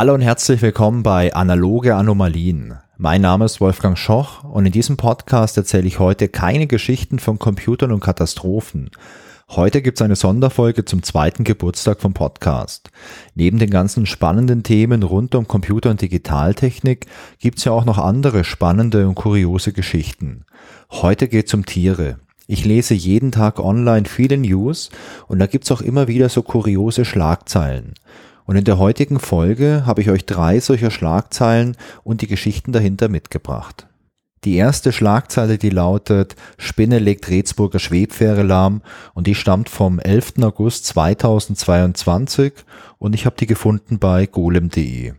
Hallo und herzlich willkommen bei Analoge Anomalien. Mein Name ist Wolfgang Schoch und in diesem Podcast erzähle ich heute keine Geschichten von Computern und Katastrophen. Heute gibt es eine Sonderfolge zum zweiten Geburtstag vom Podcast. Neben den ganzen spannenden Themen rund um Computer und Digitaltechnik gibt es ja auch noch andere spannende und kuriose Geschichten. Heute geht es um Tiere. Ich lese jeden Tag online viele News und da gibt es auch immer wieder so kuriose Schlagzeilen. Und in der heutigen Folge habe ich euch drei solcher Schlagzeilen und die Geschichten dahinter mitgebracht. Die erste Schlagzeile, die lautet Spinne legt Redsburger Schwebfähre lahm und die stammt vom 11. August 2022 und ich habe die gefunden bei golem.de.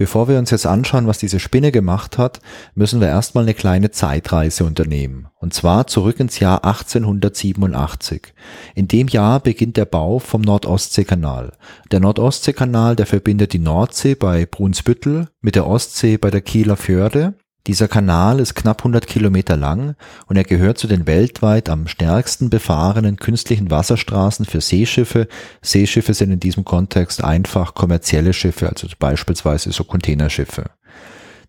Bevor wir uns jetzt anschauen, was diese Spinne gemacht hat, müssen wir erstmal eine kleine Zeitreise unternehmen. Und zwar zurück ins Jahr 1887. In dem Jahr beginnt der Bau vom Nordostseekanal. Der Nordostseekanal, der verbindet die Nordsee bei Brunsbüttel mit der Ostsee bei der Kieler Förde dieser Kanal ist knapp 100 Kilometer lang und er gehört zu den weltweit am stärksten befahrenen künstlichen Wasserstraßen für Seeschiffe. Seeschiffe sind in diesem Kontext einfach kommerzielle Schiffe, also beispielsweise so Containerschiffe.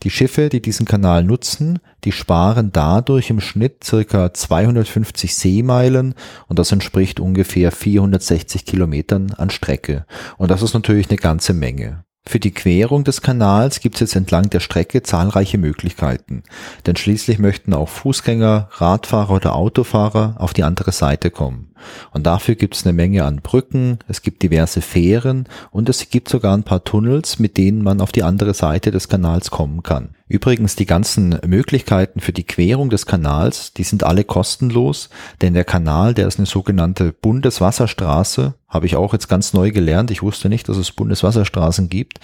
Die Schiffe, die diesen Kanal nutzen, die sparen dadurch im Schnitt circa 250 Seemeilen und das entspricht ungefähr 460 Kilometern an Strecke. Und das ist natürlich eine ganze Menge. Für die Querung des Kanals gibt es jetzt entlang der Strecke zahlreiche Möglichkeiten, denn schließlich möchten auch Fußgänger, Radfahrer oder Autofahrer auf die andere Seite kommen. Und dafür gibt es eine Menge an Brücken, es gibt diverse Fähren und es gibt sogar ein paar Tunnels, mit denen man auf die andere Seite des Kanals kommen kann. Übrigens, die ganzen Möglichkeiten für die Querung des Kanals, die sind alle kostenlos, denn der Kanal, der ist eine sogenannte Bundeswasserstraße, habe ich auch jetzt ganz neu gelernt. Ich wusste nicht, dass es Bundeswasserstraßen gibt,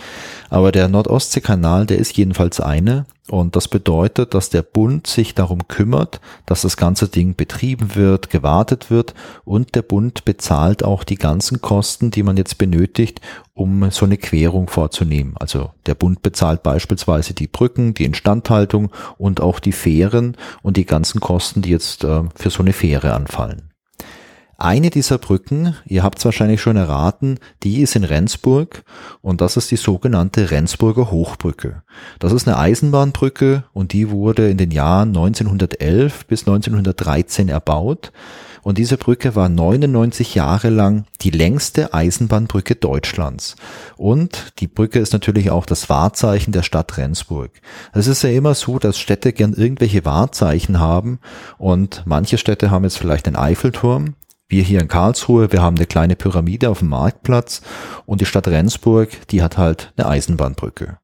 aber der Nordostseekanal, der ist jedenfalls eine und das bedeutet, dass der Bund sich darum kümmert, dass das ganze Ding betrieben wird, gewartet wird und der Bund bezahlt auch die ganzen Kosten, die man jetzt benötigt, um so eine Querung vorzunehmen. Also der Bund bezahlt beispielsweise die Brücken, die Instandhaltung und auch die Fähren und die ganzen Kosten, die jetzt äh, für so eine Fähre anfallen. Eine dieser Brücken, ihr habt es wahrscheinlich schon erraten, die ist in Rendsburg und das ist die sogenannte Rendsburger Hochbrücke. Das ist eine Eisenbahnbrücke und die wurde in den Jahren 1911 bis 1913 erbaut und diese Brücke war 99 Jahre lang die längste Eisenbahnbrücke Deutschlands. Und die Brücke ist natürlich auch das Wahrzeichen der Stadt Rendsburg. Es ist ja immer so, dass Städte gern irgendwelche Wahrzeichen haben und manche Städte haben jetzt vielleicht einen Eiffelturm, wir hier in Karlsruhe, wir haben eine kleine Pyramide auf dem Marktplatz und die Stadt Rendsburg, die hat halt eine Eisenbahnbrücke.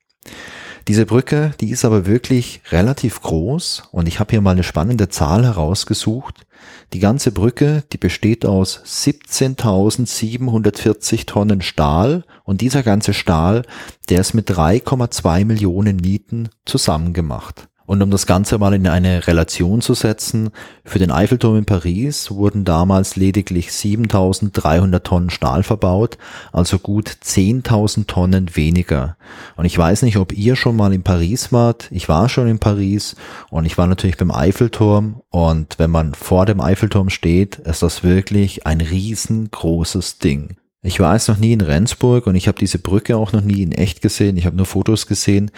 Diese Brücke, die ist aber wirklich relativ groß und ich habe hier mal eine spannende Zahl herausgesucht. Die ganze Brücke, die besteht aus 17.740 Tonnen Stahl und dieser ganze Stahl, der ist mit 3,2 Millionen Nieten zusammengemacht. Und um das Ganze mal in eine Relation zu setzen, für den Eiffelturm in Paris wurden damals lediglich 7300 Tonnen Stahl verbaut, also gut 10.000 Tonnen weniger. Und ich weiß nicht, ob ihr schon mal in Paris wart. Ich war schon in Paris und ich war natürlich beim Eiffelturm. Und wenn man vor dem Eiffelturm steht, ist das wirklich ein riesengroßes Ding. Ich war jetzt noch nie in Rendsburg und ich habe diese Brücke auch noch nie in echt gesehen. Ich habe nur Fotos gesehen,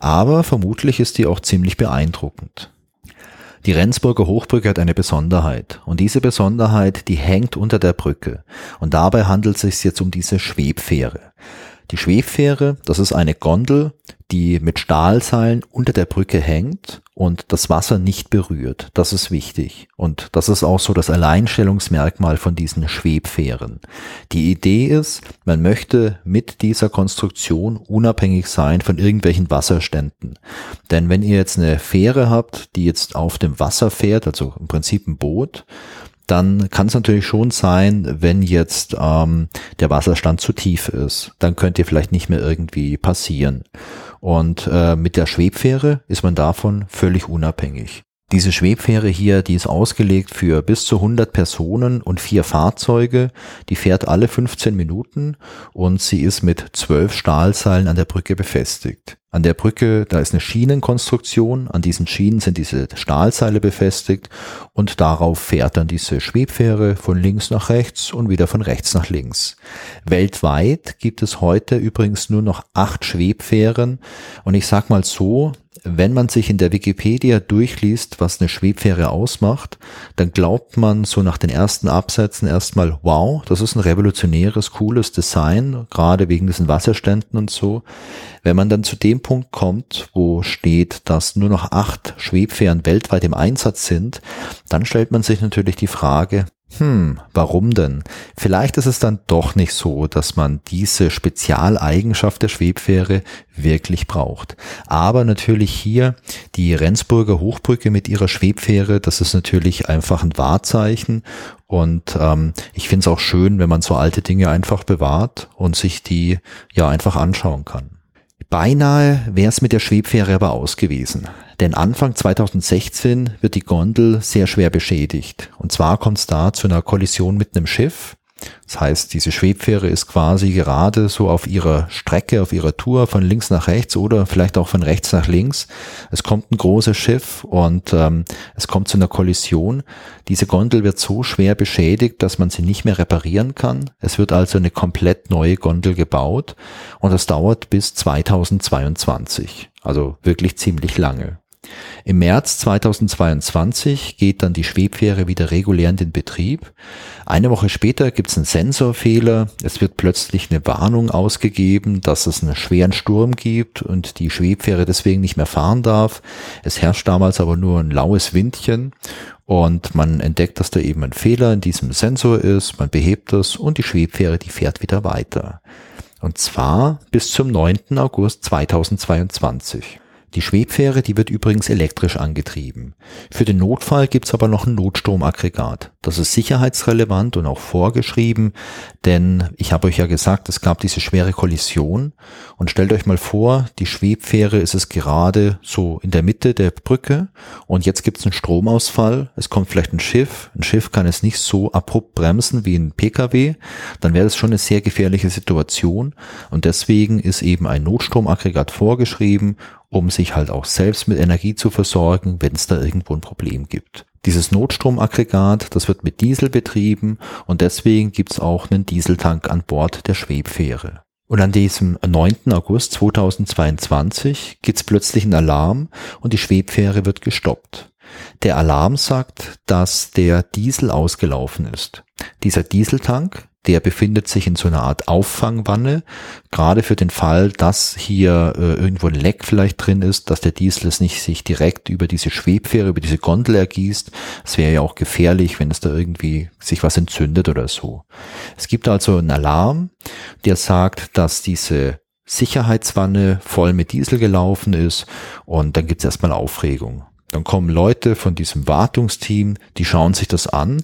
aber vermutlich ist die auch ziemlich beeindruckend. Die Rendsburger Hochbrücke hat eine Besonderheit und diese Besonderheit, die hängt unter der Brücke und dabei handelt es sich jetzt um diese Schwebfähre. Die Schwebfähre, das ist eine Gondel, die mit Stahlseilen unter der Brücke hängt und das Wasser nicht berührt. Das ist wichtig. Und das ist auch so das Alleinstellungsmerkmal von diesen Schwebfähren. Die Idee ist, man möchte mit dieser Konstruktion unabhängig sein von irgendwelchen Wasserständen. Denn wenn ihr jetzt eine Fähre habt, die jetzt auf dem Wasser fährt, also im Prinzip ein Boot, dann kann es natürlich schon sein, wenn jetzt ähm, der Wasserstand zu tief ist, dann könnt ihr vielleicht nicht mehr irgendwie passieren. Und äh, mit der Schwebfähre ist man davon völlig unabhängig. Diese Schwebfähre hier, die ist ausgelegt für bis zu 100 Personen und vier Fahrzeuge. Die fährt alle 15 Minuten und sie ist mit zwölf Stahlseilen an der Brücke befestigt. An der Brücke, da ist eine Schienenkonstruktion. An diesen Schienen sind diese Stahlseile befestigt und darauf fährt dann diese Schwebfähre von links nach rechts und wieder von rechts nach links. Weltweit gibt es heute übrigens nur noch acht Schwebfähren und ich sag mal so, wenn man sich in der Wikipedia durchliest, was eine Schwebfähre ausmacht, dann glaubt man so nach den ersten Absätzen erstmal, wow, das ist ein revolutionäres, cooles Design, gerade wegen diesen Wasserständen und so. Wenn man dann zu dem Punkt kommt, wo steht, dass nur noch acht Schwebfähren weltweit im Einsatz sind, dann stellt man sich natürlich die Frage, hm, warum denn? Vielleicht ist es dann doch nicht so, dass man diese Spezialeigenschaft der Schwebfähre wirklich braucht. Aber natürlich hier die Rendsburger Hochbrücke mit ihrer Schwebfähre, das ist natürlich einfach ein Wahrzeichen. Und ähm, ich finde es auch schön, wenn man so alte Dinge einfach bewahrt und sich die ja einfach anschauen kann. Beinahe wäre es mit der Schwebfähre aber aus gewesen. Denn Anfang 2016 wird die Gondel sehr schwer beschädigt. Und zwar kommt es da zu einer Kollision mit einem Schiff. Das heißt, diese Schwebfähre ist quasi gerade so auf ihrer Strecke, auf ihrer Tour von links nach rechts oder vielleicht auch von rechts nach links. Es kommt ein großes Schiff und ähm, es kommt zu einer Kollision. Diese Gondel wird so schwer beschädigt, dass man sie nicht mehr reparieren kann. Es wird also eine komplett neue Gondel gebaut und das dauert bis 2022. Also wirklich ziemlich lange. Im März 2022 geht dann die Schwebfähre wieder regulär in den Betrieb. Eine Woche später gibt es einen Sensorfehler. Es wird plötzlich eine Warnung ausgegeben, dass es einen schweren Sturm gibt und die Schwebfähre deswegen nicht mehr fahren darf. Es herrscht damals aber nur ein laues Windchen und man entdeckt, dass da eben ein Fehler in diesem Sensor ist. Man behebt das und die Schwebfähre, die fährt wieder weiter. Und zwar bis zum 9. August 2022. Die Schwebfähre, die wird übrigens elektrisch angetrieben. Für den Notfall gibt's aber noch ein Notstromaggregat. Das ist sicherheitsrelevant und auch vorgeschrieben, denn ich habe euch ja gesagt, es gab diese schwere Kollision. Und stellt euch mal vor, die Schwebfähre ist es gerade so in der Mitte der Brücke und jetzt gibt's einen Stromausfall, es kommt vielleicht ein Schiff, ein Schiff kann es nicht so abrupt bremsen wie ein Pkw, dann wäre das schon eine sehr gefährliche Situation. Und deswegen ist eben ein Notstromaggregat vorgeschrieben um sich halt auch selbst mit Energie zu versorgen, wenn es da irgendwo ein Problem gibt. Dieses Notstromaggregat, das wird mit Diesel betrieben und deswegen gibt's auch einen Dieseltank an Bord der Schwebfähre. Und an diesem 9. August 2022 gibt's plötzlich einen Alarm und die Schwebfähre wird gestoppt. Der Alarm sagt, dass der Diesel ausgelaufen ist. Dieser Dieseltank, der befindet sich in so einer Art Auffangwanne, gerade für den Fall, dass hier äh, irgendwo ein Leck vielleicht drin ist, dass der Diesel es nicht sich direkt über diese Schwebfähre, über diese Gondel ergießt. Es wäre ja auch gefährlich, wenn es da irgendwie sich was entzündet oder so. Es gibt also einen Alarm, der sagt, dass diese Sicherheitswanne voll mit Diesel gelaufen ist und dann gibt es erstmal Aufregung. Dann kommen Leute von diesem Wartungsteam, die schauen sich das an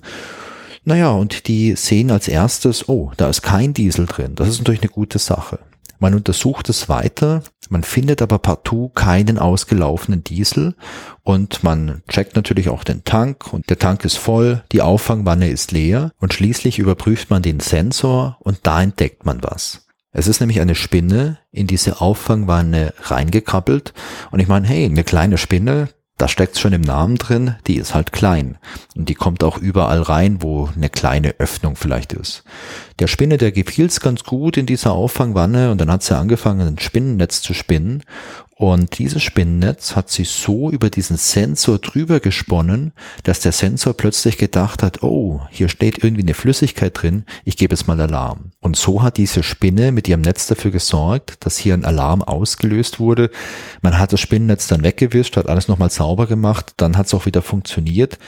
naja, und die sehen als erstes, oh, da ist kein Diesel drin. Das ist natürlich eine gute Sache. Man untersucht es weiter, man findet aber partout keinen ausgelaufenen Diesel und man checkt natürlich auch den Tank und der Tank ist voll, die Auffangwanne ist leer und schließlich überprüft man den Sensor und da entdeckt man was. Es ist nämlich eine Spinne in diese Auffangwanne reingekrabbelt und ich meine, hey, eine kleine Spinne, da steckt schon im Namen drin, die ist halt klein. Und die kommt auch überall rein, wo eine kleine Öffnung vielleicht ist. Der Spinne, der gefiel's ganz gut in dieser Auffangwanne und dann hat sie angefangen, ein Spinnennetz zu spinnen und dieses Spinnennetz hat sich so über diesen Sensor drüber gesponnen, dass der Sensor plötzlich gedacht hat, oh, hier steht irgendwie eine Flüssigkeit drin, ich gebe jetzt mal Alarm. Und so hat diese Spinne mit ihrem Netz dafür gesorgt, dass hier ein Alarm ausgelöst wurde. Man hat das Spinnennetz dann weggewischt, hat alles nochmal sauber gemacht, dann hat es auch wieder funktioniert.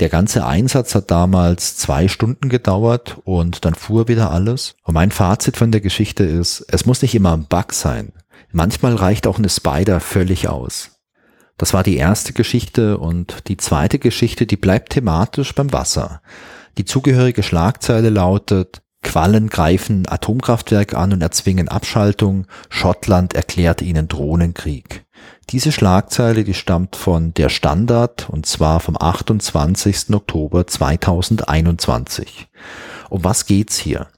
Der ganze Einsatz hat damals zwei Stunden gedauert und dann fuhr wieder alles. Und mein Fazit von der Geschichte ist, es muss nicht immer ein Bug sein. Manchmal reicht auch eine Spider völlig aus. Das war die erste Geschichte und die zweite Geschichte, die bleibt thematisch beim Wasser. Die zugehörige Schlagzeile lautet Quallen greifen Atomkraftwerk an und erzwingen Abschaltung. Schottland erklärt ihnen Drohnenkrieg. Diese Schlagzeile, die stammt von der Standard und zwar vom 28. Oktober 2021. Um was geht's hier?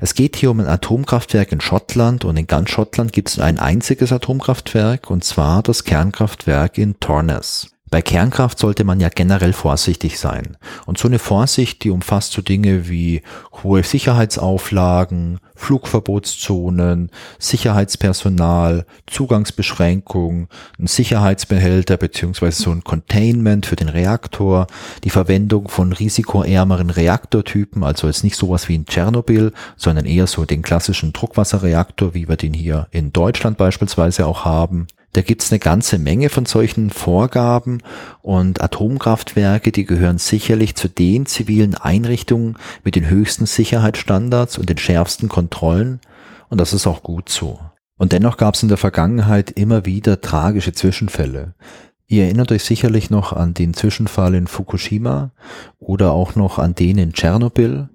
Es geht hier um ein Atomkraftwerk in Schottland und in ganz Schottland gibt es ein einziges Atomkraftwerk und zwar das Kernkraftwerk in Tornes. Bei Kernkraft sollte man ja generell vorsichtig sein. Und so eine Vorsicht, die umfasst so Dinge wie hohe Sicherheitsauflagen, Flugverbotszonen, Sicherheitspersonal, Zugangsbeschränkungen, ein Sicherheitsbehälter beziehungsweise so ein Containment für den Reaktor, die Verwendung von risikoärmeren Reaktortypen, also jetzt nicht sowas wie in Tschernobyl, sondern eher so den klassischen Druckwasserreaktor, wie wir den hier in Deutschland beispielsweise auch haben. Da gibt's eine ganze Menge von solchen Vorgaben und Atomkraftwerke, die gehören sicherlich zu den zivilen Einrichtungen mit den höchsten Sicherheitsstandards und den schärfsten Kontrollen und das ist auch gut so. Und dennoch gab's in der Vergangenheit immer wieder tragische Zwischenfälle. Ihr erinnert euch sicherlich noch an den Zwischenfall in Fukushima oder auch noch an den in Tschernobyl.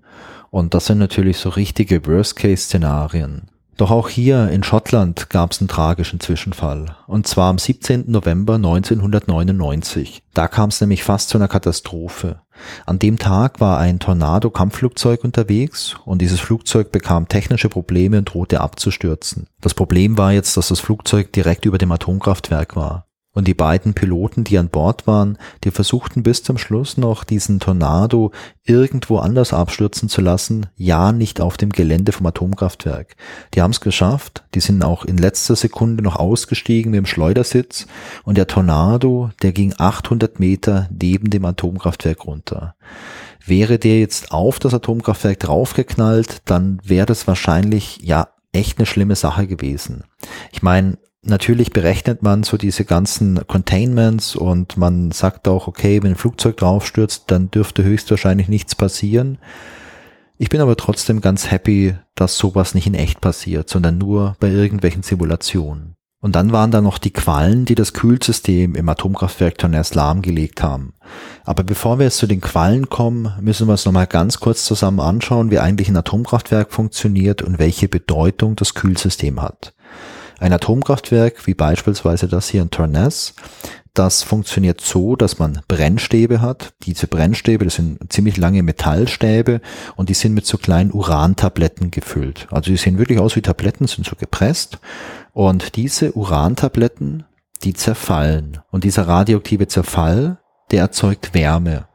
Und das sind natürlich so richtige Worst-Case-Szenarien. Doch auch hier in Schottland gab es einen tragischen Zwischenfall. Und zwar am 17. November 1999. Da kam es nämlich fast zu einer Katastrophe. An dem Tag war ein Tornado-Kampfflugzeug unterwegs und dieses Flugzeug bekam technische Probleme und drohte abzustürzen. Das Problem war jetzt, dass das Flugzeug direkt über dem Atomkraftwerk war. Und die beiden Piloten, die an Bord waren, die versuchten bis zum Schluss noch diesen Tornado irgendwo anders abstürzen zu lassen, ja nicht auf dem Gelände vom Atomkraftwerk. Die haben es geschafft, die sind auch in letzter Sekunde noch ausgestiegen mit dem Schleudersitz und der Tornado, der ging 800 Meter neben dem Atomkraftwerk runter. Wäre der jetzt auf das Atomkraftwerk draufgeknallt, dann wäre das wahrscheinlich ja echt eine schlimme Sache gewesen. Ich meine, Natürlich berechnet man so diese ganzen Containments und man sagt auch, okay, wenn ein Flugzeug draufstürzt, dann dürfte höchstwahrscheinlich nichts passieren. Ich bin aber trotzdem ganz happy, dass sowas nicht in echt passiert, sondern nur bei irgendwelchen Simulationen. Und dann waren da noch die Quallen, die das Kühlsystem im Atomkraftwerk Tonnerre lahmgelegt haben. Aber bevor wir jetzt zu den Quallen kommen, müssen wir uns nochmal ganz kurz zusammen anschauen, wie eigentlich ein Atomkraftwerk funktioniert und welche Bedeutung das Kühlsystem hat. Ein Atomkraftwerk, wie beispielsweise das hier in Tornes, das funktioniert so, dass man Brennstäbe hat. Diese Brennstäbe, das sind ziemlich lange Metallstäbe und die sind mit so kleinen Urantabletten gefüllt. Also die sehen wirklich aus wie Tabletten, sind so gepresst. Und diese Urantabletten, die zerfallen. Und dieser radioaktive Zerfall, der erzeugt Wärme.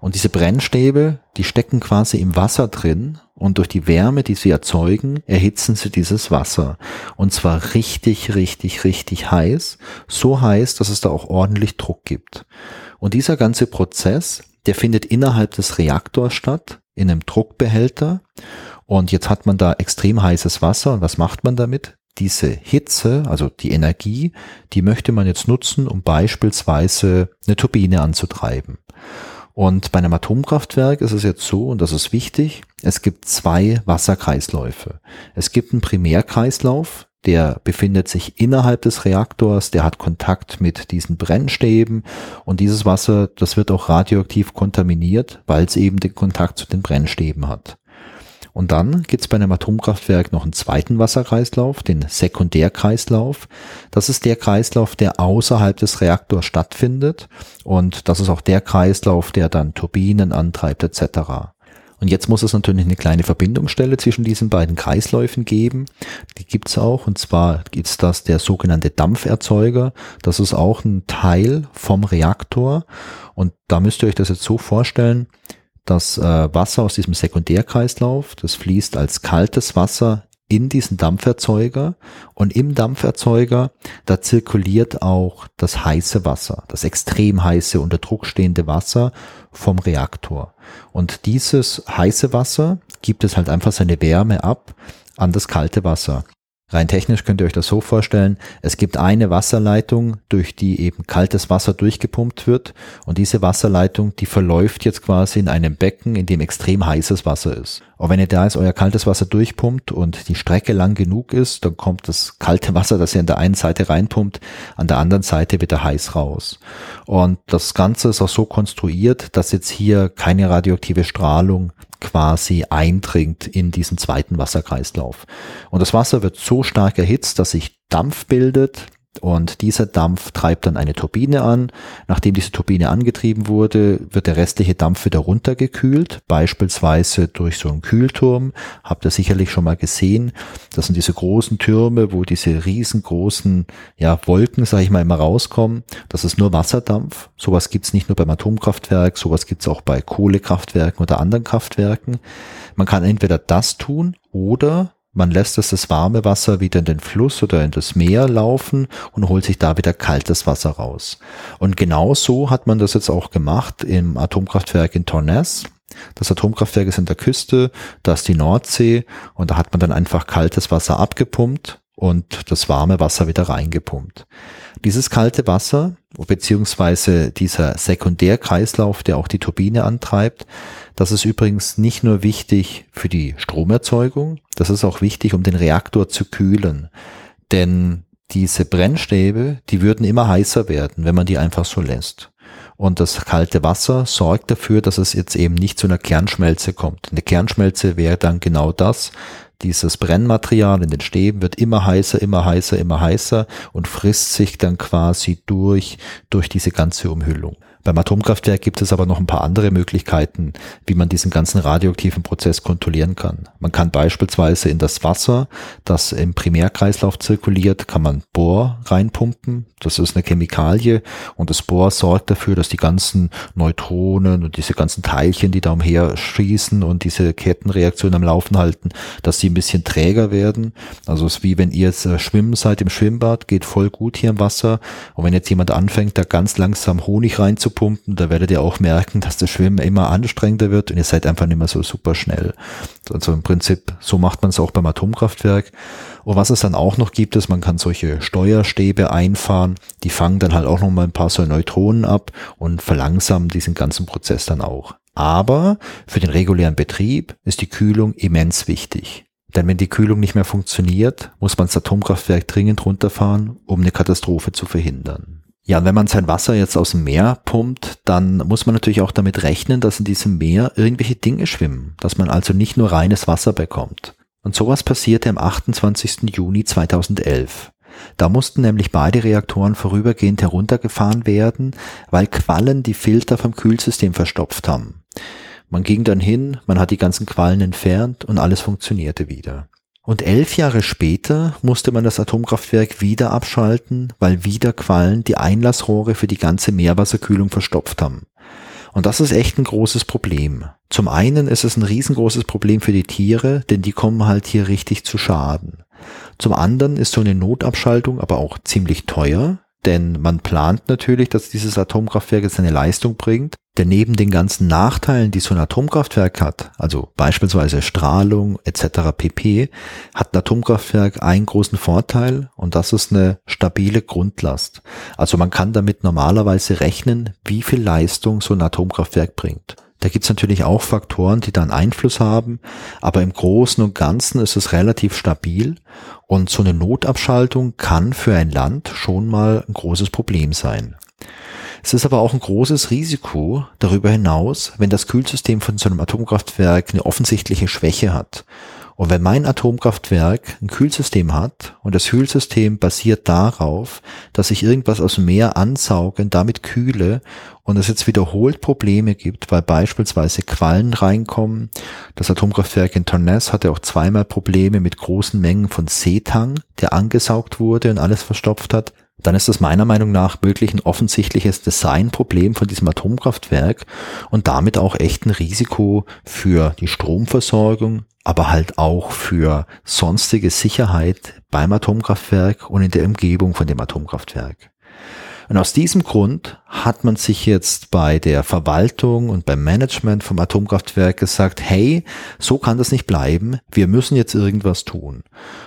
Und diese Brennstäbe, die stecken quasi im Wasser drin und durch die Wärme, die sie erzeugen, erhitzen sie dieses Wasser. Und zwar richtig, richtig, richtig heiß. So heiß, dass es da auch ordentlich Druck gibt. Und dieser ganze Prozess, der findet innerhalb des Reaktors statt, in einem Druckbehälter. Und jetzt hat man da extrem heißes Wasser. Und was macht man damit? Diese Hitze, also die Energie, die möchte man jetzt nutzen, um beispielsweise eine Turbine anzutreiben. Und bei einem Atomkraftwerk ist es jetzt so, und das ist wichtig, es gibt zwei Wasserkreisläufe. Es gibt einen Primärkreislauf, der befindet sich innerhalb des Reaktors, der hat Kontakt mit diesen Brennstäben und dieses Wasser, das wird auch radioaktiv kontaminiert, weil es eben den Kontakt zu den Brennstäben hat. Und dann gibt es bei einem Atomkraftwerk noch einen zweiten Wasserkreislauf, den Sekundärkreislauf. Das ist der Kreislauf, der außerhalb des Reaktors stattfindet. Und das ist auch der Kreislauf, der dann Turbinen antreibt etc. Und jetzt muss es natürlich eine kleine Verbindungsstelle zwischen diesen beiden Kreisläufen geben. Die gibt's auch. Und zwar ist das der sogenannte Dampferzeuger. Das ist auch ein Teil vom Reaktor. Und da müsst ihr euch das jetzt so vorstellen das äh, Wasser aus diesem Sekundärkreislauf, das fließt als kaltes Wasser in diesen Dampferzeuger und im Dampferzeuger, da zirkuliert auch das heiße Wasser, das extrem heiße, unter Druck stehende Wasser vom Reaktor. Und dieses heiße Wasser gibt es halt einfach seine Wärme ab an das kalte Wasser. Rein technisch könnt ihr euch das so vorstellen, es gibt eine Wasserleitung, durch die eben kaltes Wasser durchgepumpt wird und diese Wasserleitung, die verläuft jetzt quasi in einem Becken, in dem extrem heißes Wasser ist. Und wenn ihr da jetzt euer kaltes Wasser durchpumpt und die Strecke lang genug ist, dann kommt das kalte Wasser, das ihr an der einen Seite reinpumpt, an der anderen Seite wieder heiß raus. Und das Ganze ist auch so konstruiert, dass jetzt hier keine radioaktive Strahlung quasi eindringt in diesen zweiten Wasserkreislauf. Und das Wasser wird so stark erhitzt, dass sich Dampf bildet. Und dieser Dampf treibt dann eine Turbine an. Nachdem diese Turbine angetrieben wurde, wird der restliche Dampf wieder runtergekühlt, beispielsweise durch so einen Kühlturm. Habt ihr sicherlich schon mal gesehen. Das sind diese großen Türme, wo diese riesengroßen ja, Wolken, sage ich mal, immer rauskommen. Das ist nur Wasserdampf. Sowas gibt's nicht nur beim Atomkraftwerk, sowas gibt's auch bei Kohlekraftwerken oder anderen Kraftwerken. Man kann entweder das tun oder man lässt es das warme Wasser wieder in den Fluss oder in das Meer laufen und holt sich da wieder kaltes Wasser raus. Und genau so hat man das jetzt auch gemacht im Atomkraftwerk in Torness. Das Atomkraftwerk ist in der Küste, da ist die Nordsee und da hat man dann einfach kaltes Wasser abgepumpt und das warme Wasser wieder reingepumpt. Dieses kalte Wasser, beziehungsweise dieser Sekundärkreislauf, der auch die Turbine antreibt, das ist übrigens nicht nur wichtig für die Stromerzeugung, das ist auch wichtig, um den Reaktor zu kühlen. Denn diese Brennstäbe, die würden immer heißer werden, wenn man die einfach so lässt. Und das kalte Wasser sorgt dafür, dass es jetzt eben nicht zu einer Kernschmelze kommt. Eine Kernschmelze wäre dann genau das, dieses Brennmaterial in den Stäben wird immer heißer, immer heißer, immer heißer und frisst sich dann quasi durch, durch diese ganze Umhüllung. Beim Atomkraftwerk gibt es aber noch ein paar andere Möglichkeiten, wie man diesen ganzen radioaktiven Prozess kontrollieren kann. Man kann beispielsweise in das Wasser, das im Primärkreislauf zirkuliert, kann man Bohr reinpumpen. Das ist eine Chemikalie und das Bohr sorgt dafür, dass die ganzen Neutronen und diese ganzen Teilchen, die da umher schießen und diese Kettenreaktion am Laufen halten, dass sie ein bisschen träger werden. Also es ist wie wenn ihr jetzt äh, schwimmen seid im Schwimmbad, geht voll gut hier im Wasser und wenn jetzt jemand anfängt, da ganz langsam Honig reinzupumpen, pumpen, da werdet ihr auch merken, dass das Schwimmen immer anstrengender wird und ihr seid einfach nicht mehr so super schnell. Also im Prinzip, so macht man es auch beim Atomkraftwerk. Und was es dann auch noch gibt, ist, man kann solche Steuerstäbe einfahren, die fangen dann halt auch noch mal ein paar so Neutronen ab und verlangsamen diesen ganzen Prozess dann auch. Aber für den regulären Betrieb ist die Kühlung immens wichtig. Denn wenn die Kühlung nicht mehr funktioniert, muss man das Atomkraftwerk dringend runterfahren, um eine Katastrophe zu verhindern. Ja, wenn man sein Wasser jetzt aus dem Meer pumpt, dann muss man natürlich auch damit rechnen, dass in diesem Meer irgendwelche Dinge schwimmen, dass man also nicht nur reines Wasser bekommt. Und sowas passierte am 28. Juni 2011. Da mussten nämlich beide Reaktoren vorübergehend heruntergefahren werden, weil Quallen die Filter vom Kühlsystem verstopft haben. Man ging dann hin, man hat die ganzen Quallen entfernt und alles funktionierte wieder. Und elf Jahre später musste man das Atomkraftwerk wieder abschalten, weil wieder Quallen die Einlassrohre für die ganze Meerwasserkühlung verstopft haben. Und das ist echt ein großes Problem. Zum einen ist es ein riesengroßes Problem für die Tiere, denn die kommen halt hier richtig zu Schaden. Zum anderen ist so eine Notabschaltung aber auch ziemlich teuer, denn man plant natürlich, dass dieses Atomkraftwerk jetzt eine Leistung bringt. Denn neben den ganzen Nachteilen, die so ein Atomkraftwerk hat, also beispielsweise Strahlung etc. pp, hat ein Atomkraftwerk einen großen Vorteil und das ist eine stabile Grundlast. Also man kann damit normalerweise rechnen, wie viel Leistung so ein Atomkraftwerk bringt. Da gibt's natürlich auch Faktoren, die dann Einfluss haben, aber im Großen und Ganzen ist es relativ stabil und so eine Notabschaltung kann für ein Land schon mal ein großes Problem sein. Es ist aber auch ein großes Risiko darüber hinaus, wenn das Kühlsystem von so einem Atomkraftwerk eine offensichtliche Schwäche hat und wenn mein Atomkraftwerk ein Kühlsystem hat und das Kühlsystem basiert darauf, dass ich irgendwas aus dem Meer ansauge und damit kühle und es jetzt wiederholt Probleme gibt, weil beispielsweise Quallen reinkommen. Das Atomkraftwerk in Torness hatte auch zweimal Probleme mit großen Mengen von Seetang, der angesaugt wurde und alles verstopft hat dann ist das meiner Meinung nach wirklich ein offensichtliches Designproblem von diesem Atomkraftwerk und damit auch echt ein Risiko für die Stromversorgung, aber halt auch für sonstige Sicherheit beim Atomkraftwerk und in der Umgebung von dem Atomkraftwerk. Und aus diesem Grund hat man sich jetzt bei der Verwaltung und beim Management vom Atomkraftwerk gesagt, hey, so kann das nicht bleiben, wir müssen jetzt irgendwas tun.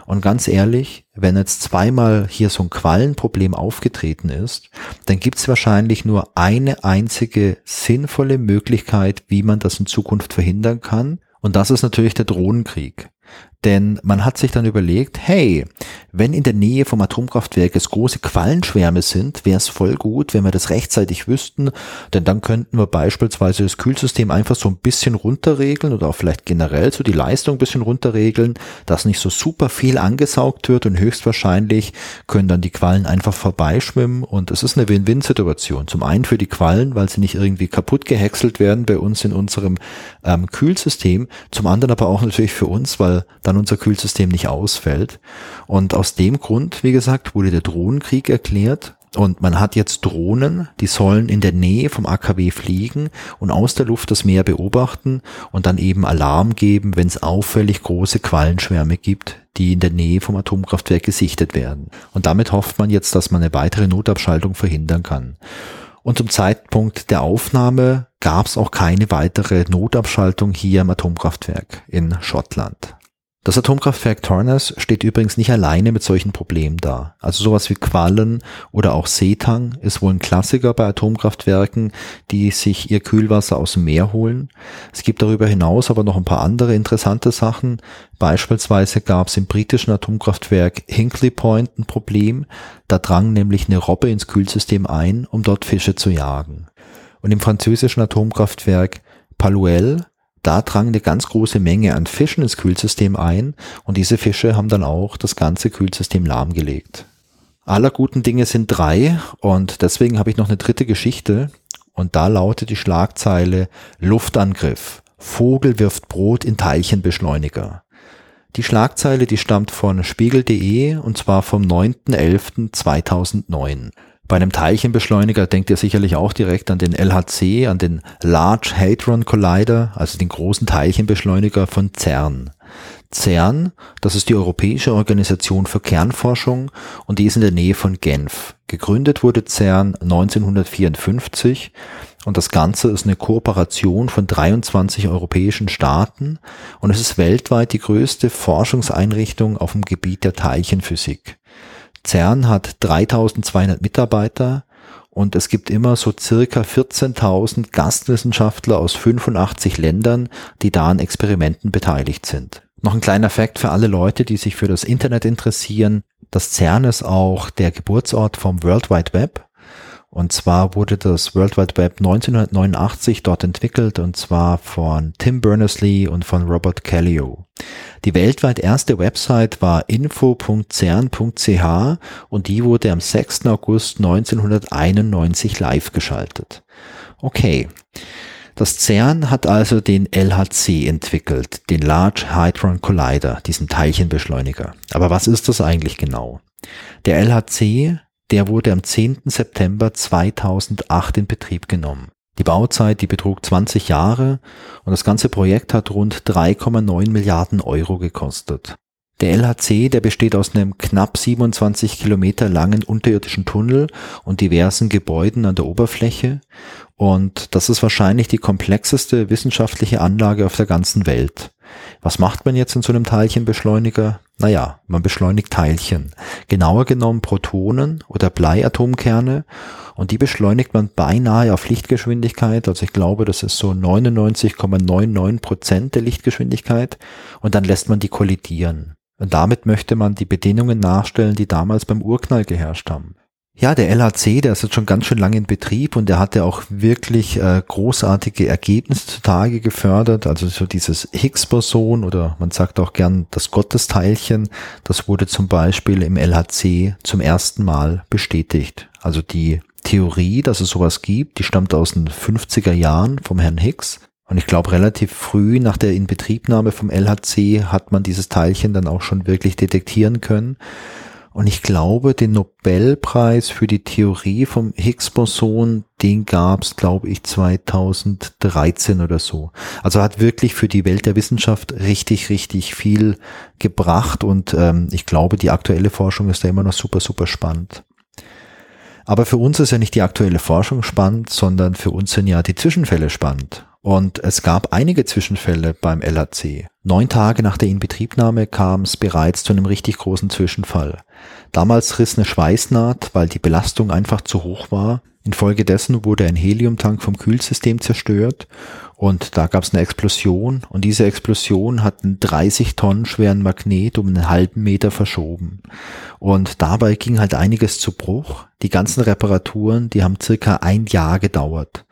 Und ganz ehrlich, wenn jetzt zweimal hier so ein Quallenproblem aufgetreten ist, dann gibt es wahrscheinlich nur eine einzige sinnvolle Möglichkeit, wie man das in Zukunft verhindern kann. Und das ist natürlich der Drohnenkrieg. Denn man hat sich dann überlegt, hey, wenn in der Nähe vom Atomkraftwerk es große Quallenschwärme sind, wäre es voll gut, wenn wir das rechtzeitig wüssten, denn dann könnten wir beispielsweise das Kühlsystem einfach so ein bisschen runterregeln oder auch vielleicht generell so die Leistung ein bisschen runterregeln, dass nicht so super viel angesaugt wird und höchstwahrscheinlich können dann die Quallen einfach vorbeischwimmen. Und es ist eine Win-Win-Situation. Zum einen für die Quallen, weil sie nicht irgendwie kaputt gehäckselt werden bei uns in unserem ähm, Kühlsystem, zum anderen aber auch natürlich für uns, weil dann unser Kühlsystem nicht ausfällt. Und aus dem Grund, wie gesagt, wurde der Drohnenkrieg erklärt. Und man hat jetzt Drohnen, die sollen in der Nähe vom AKW fliegen und aus der Luft das Meer beobachten und dann eben Alarm geben, wenn es auffällig große Quallenschwärme gibt, die in der Nähe vom Atomkraftwerk gesichtet werden. Und damit hofft man jetzt, dass man eine weitere Notabschaltung verhindern kann. Und zum Zeitpunkt der Aufnahme gab es auch keine weitere Notabschaltung hier im Atomkraftwerk in Schottland. Das Atomkraftwerk Tornes steht übrigens nicht alleine mit solchen Problemen da. Also sowas wie Quallen oder auch Seetang ist wohl ein Klassiker bei Atomkraftwerken, die sich ihr Kühlwasser aus dem Meer holen. Es gibt darüber hinaus aber noch ein paar andere interessante Sachen. Beispielsweise gab es im britischen Atomkraftwerk Hinkley Point ein Problem. Da drang nämlich eine Robbe ins Kühlsystem ein, um dort Fische zu jagen. Und im französischen Atomkraftwerk Paluel da drang eine ganz große Menge an Fischen ins Kühlsystem ein und diese Fische haben dann auch das ganze Kühlsystem lahmgelegt. Aller guten Dinge sind drei und deswegen habe ich noch eine dritte Geschichte und da lautet die Schlagzeile Luftangriff. Vogel wirft Brot in Teilchenbeschleuniger. Die Schlagzeile, die stammt von spiegel.de und zwar vom 9.11.2009. Bei einem Teilchenbeschleuniger denkt ihr sicherlich auch direkt an den LHC, an den Large Hadron Collider, also den großen Teilchenbeschleuniger von CERN. CERN, das ist die Europäische Organisation für Kernforschung und die ist in der Nähe von Genf. Gegründet wurde CERN 1954 und das Ganze ist eine Kooperation von 23 europäischen Staaten und es ist weltweit die größte Forschungseinrichtung auf dem Gebiet der Teilchenphysik. CERN hat 3200 Mitarbeiter und es gibt immer so circa 14.000 Gastwissenschaftler aus 85 Ländern, die da an Experimenten beteiligt sind. Noch ein kleiner Fakt für alle Leute, die sich für das Internet interessieren. Das CERN ist auch der Geburtsort vom World Wide Web. Und zwar wurde das World Wide Web 1989 dort entwickelt und zwar von Tim Berners-Lee und von Robert Callio. Die weltweit erste Website war info.cern.ch und die wurde am 6. August 1991 live geschaltet. Okay. Das CERN hat also den LHC entwickelt, den Large Hadron Collider, diesen Teilchenbeschleuniger. Aber was ist das eigentlich genau? Der LHC der wurde am 10. September 2008 in Betrieb genommen. Die Bauzeit, die betrug 20 Jahre und das ganze Projekt hat rund 3,9 Milliarden Euro gekostet. Der LHC, der besteht aus einem knapp 27 Kilometer langen unterirdischen Tunnel und diversen Gebäuden an der Oberfläche. Und das ist wahrscheinlich die komplexeste wissenschaftliche Anlage auf der ganzen Welt. Was macht man jetzt in so einem Teilchenbeschleuniger? Naja, man beschleunigt Teilchen. Genauer genommen Protonen oder Bleiatomkerne. Und die beschleunigt man beinahe auf Lichtgeschwindigkeit. Also ich glaube, das ist so 99,99 Prozent der Lichtgeschwindigkeit. Und dann lässt man die kollidieren. Und damit möchte man die Bedingungen nachstellen, die damals beim Urknall geherrscht haben. Ja, der LHC, der ist jetzt schon ganz schön lange in Betrieb und der hatte auch wirklich äh, großartige Ergebnisse zutage gefördert. Also so dieses Higgs-Boson oder man sagt auch gern das Gottesteilchen, das wurde zum Beispiel im LHC zum ersten Mal bestätigt. Also die Theorie, dass es sowas gibt, die stammt aus den 50er Jahren vom Herrn Higgs. Und ich glaube, relativ früh nach der Inbetriebnahme vom LHC hat man dieses Teilchen dann auch schon wirklich detektieren können. Und ich glaube, den Nobelpreis für die Theorie vom Higgs-Boson, den gab's, glaube ich, 2013 oder so. Also hat wirklich für die Welt der Wissenschaft richtig, richtig viel gebracht. Und ähm, ich glaube, die aktuelle Forschung ist da immer noch super, super spannend. Aber für uns ist ja nicht die aktuelle Forschung spannend, sondern für uns sind ja die Zwischenfälle spannend. Und es gab einige Zwischenfälle beim LAC. Neun Tage nach der Inbetriebnahme kam es bereits zu einem richtig großen Zwischenfall. Damals riss eine Schweißnaht, weil die Belastung einfach zu hoch war. Infolgedessen wurde ein Heliumtank vom Kühlsystem zerstört Und da gab es eine Explosion und diese Explosion hat einen 30 Tonnen schweren Magnet um einen halben Meter verschoben. Und dabei ging halt einiges zu Bruch. Die ganzen Reparaturen, die haben circa ein Jahr gedauert.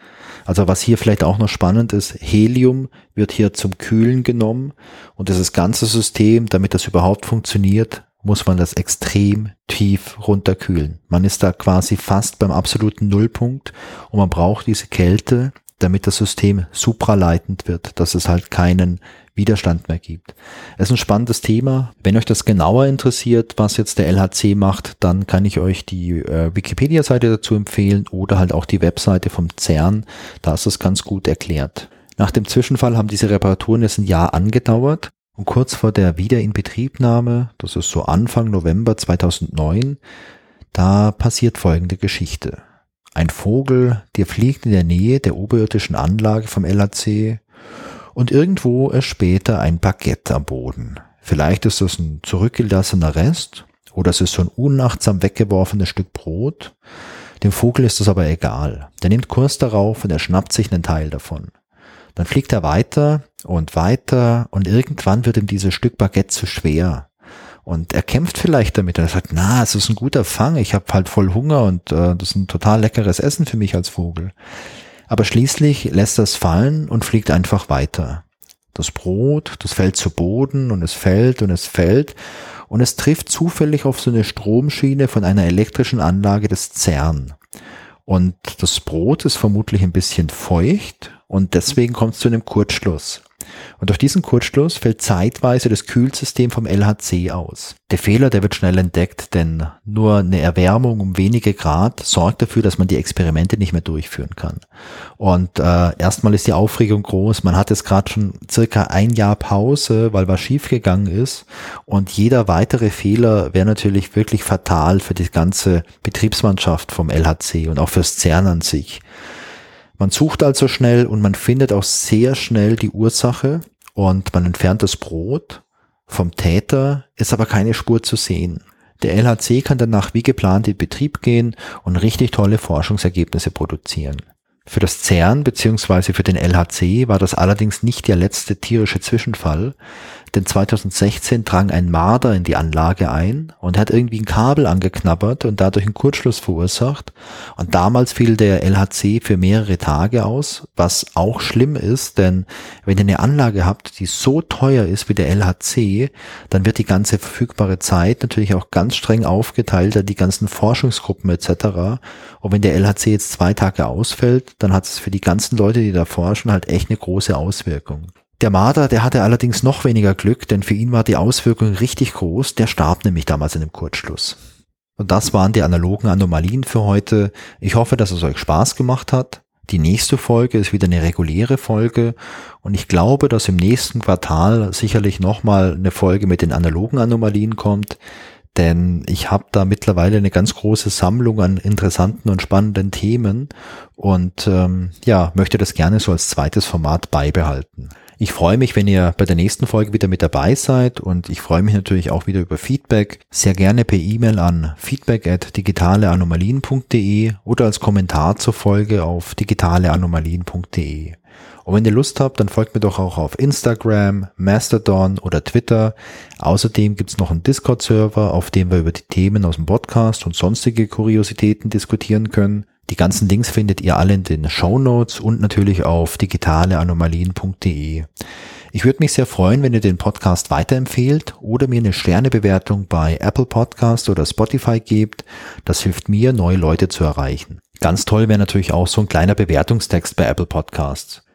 Also was hier vielleicht auch noch spannend ist, Helium wird hier zum Kühlen genommen und dieses ganze System, damit das überhaupt funktioniert, muss man das extrem tief runterkühlen. Man ist da quasi fast beim absoluten Nullpunkt und man braucht diese Kälte, damit das System supraleitend wird, dass es halt keinen Widerstand mehr gibt. Es ist ein spannendes Thema. Wenn euch das genauer interessiert, was jetzt der LHC macht, dann kann ich euch die äh, Wikipedia-Seite dazu empfehlen oder halt auch die Webseite vom CERN. Da ist es ganz gut erklärt. Nach dem Zwischenfall haben diese Reparaturen jetzt ein Jahr angedauert und kurz vor der Wiederinbetriebnahme, das ist so Anfang November 2009, da passiert folgende Geschichte. Ein Vogel, der fliegt in der Nähe der oberirdischen Anlage vom LAC und irgendwo erspäht er ein Baguette am Boden. Vielleicht ist das ein zurückgelassener Rest oder es ist so ein unachtsam weggeworfenes Stück Brot. Dem Vogel ist das aber egal. Der nimmt Kurs darauf und er schnappt sich einen Teil davon. Dann fliegt er weiter und weiter und irgendwann wird ihm dieses Stück Baguette zu schwer. Und er kämpft vielleicht damit und er sagt, na, es ist ein guter Fang, ich habe halt voll Hunger und äh, das ist ein total leckeres Essen für mich als Vogel. Aber schließlich lässt er es fallen und fliegt einfach weiter. Das Brot, das fällt zu Boden und es fällt und es fällt und es trifft zufällig auf so eine Stromschiene von einer elektrischen Anlage des CERN. Und das Brot ist vermutlich ein bisschen feucht und deswegen kommt es zu einem Kurzschluss. Und durch diesen Kurzschluss fällt zeitweise das Kühlsystem vom LHC aus. Der Fehler, der wird schnell entdeckt, denn nur eine Erwärmung um wenige Grad sorgt dafür, dass man die Experimente nicht mehr durchführen kann. Und äh, erstmal ist die Aufregung groß. Man hat jetzt gerade schon circa ein Jahr Pause, weil was schiefgegangen ist. Und jeder weitere Fehler wäre natürlich wirklich fatal für die ganze Betriebsmannschaft vom LHC und auch fürs CERN an sich. Man sucht also schnell und man findet auch sehr schnell die Ursache und man entfernt das Brot. Vom Täter ist aber keine Spur zu sehen. Der LHC kann danach wie geplant in Betrieb gehen und richtig tolle Forschungsergebnisse produzieren. Für das CERN bzw. für den LHC war das allerdings nicht der letzte tierische Zwischenfall, denn 2016 drang ein Marder in die Anlage ein und hat irgendwie ein Kabel angeknabbert und dadurch einen Kurzschluss verursacht. Und damals fiel der LHC für mehrere Tage aus, was auch schlimm ist, denn wenn ihr eine Anlage habt, die so teuer ist wie der LHC, dann wird die ganze verfügbare Zeit natürlich auch ganz streng aufgeteilt an die ganzen Forschungsgruppen etc. Und wenn der LHC jetzt zwei Tage ausfällt, dann hat es für die ganzen Leute, die da forschen, halt echt eine große Auswirkung. Der Marder, der hatte allerdings noch weniger Glück, denn für ihn war die Auswirkung richtig groß. Der starb nämlich damals in dem Kurzschluss. Und das waren die analogen Anomalien für heute. Ich hoffe, dass es euch Spaß gemacht hat. Die nächste Folge ist wieder eine reguläre Folge und ich glaube, dass im nächsten Quartal sicherlich nochmal eine Folge mit den analogen Anomalien kommt, denn ich habe da mittlerweile eine ganz große Sammlung an interessanten und spannenden Themen und ähm, ja, möchte das gerne so als zweites Format beibehalten. Ich freue mich, wenn ihr bei der nächsten Folge wieder mit dabei seid und ich freue mich natürlich auch wieder über Feedback. Sehr gerne per E-Mail an feedback at digitaleanomalien.de oder als Kommentar zur Folge auf digitaleanomalien.de. Und wenn ihr Lust habt, dann folgt mir doch auch auf Instagram, Mastodon oder Twitter. Außerdem gibt's noch einen Discord-Server, auf dem wir über die Themen aus dem Podcast und sonstige Kuriositäten diskutieren können. Die ganzen Links findet ihr alle in den Show Notes und natürlich auf digitaleanomalien.de. Ich würde mich sehr freuen, wenn ihr den Podcast weiterempfehlt oder mir eine Sternebewertung bei Apple Podcast oder Spotify gebt. Das hilft mir, neue Leute zu erreichen. Ganz toll wäre natürlich auch so ein kleiner Bewertungstext bei Apple Podcasts.